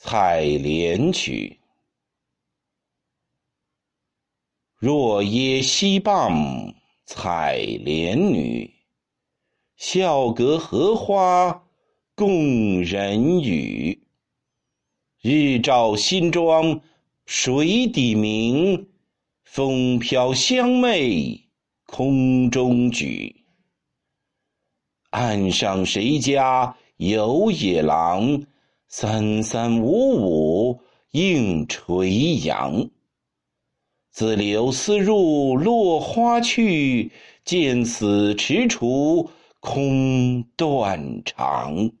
采莲曲。若耶溪傍采莲女，笑隔荷花共人语。日照新妆水底明，风飘香袂空中举。岸上谁家有野狼？三三五五映垂杨。自流丝入落花去，见此踟蹰空断肠。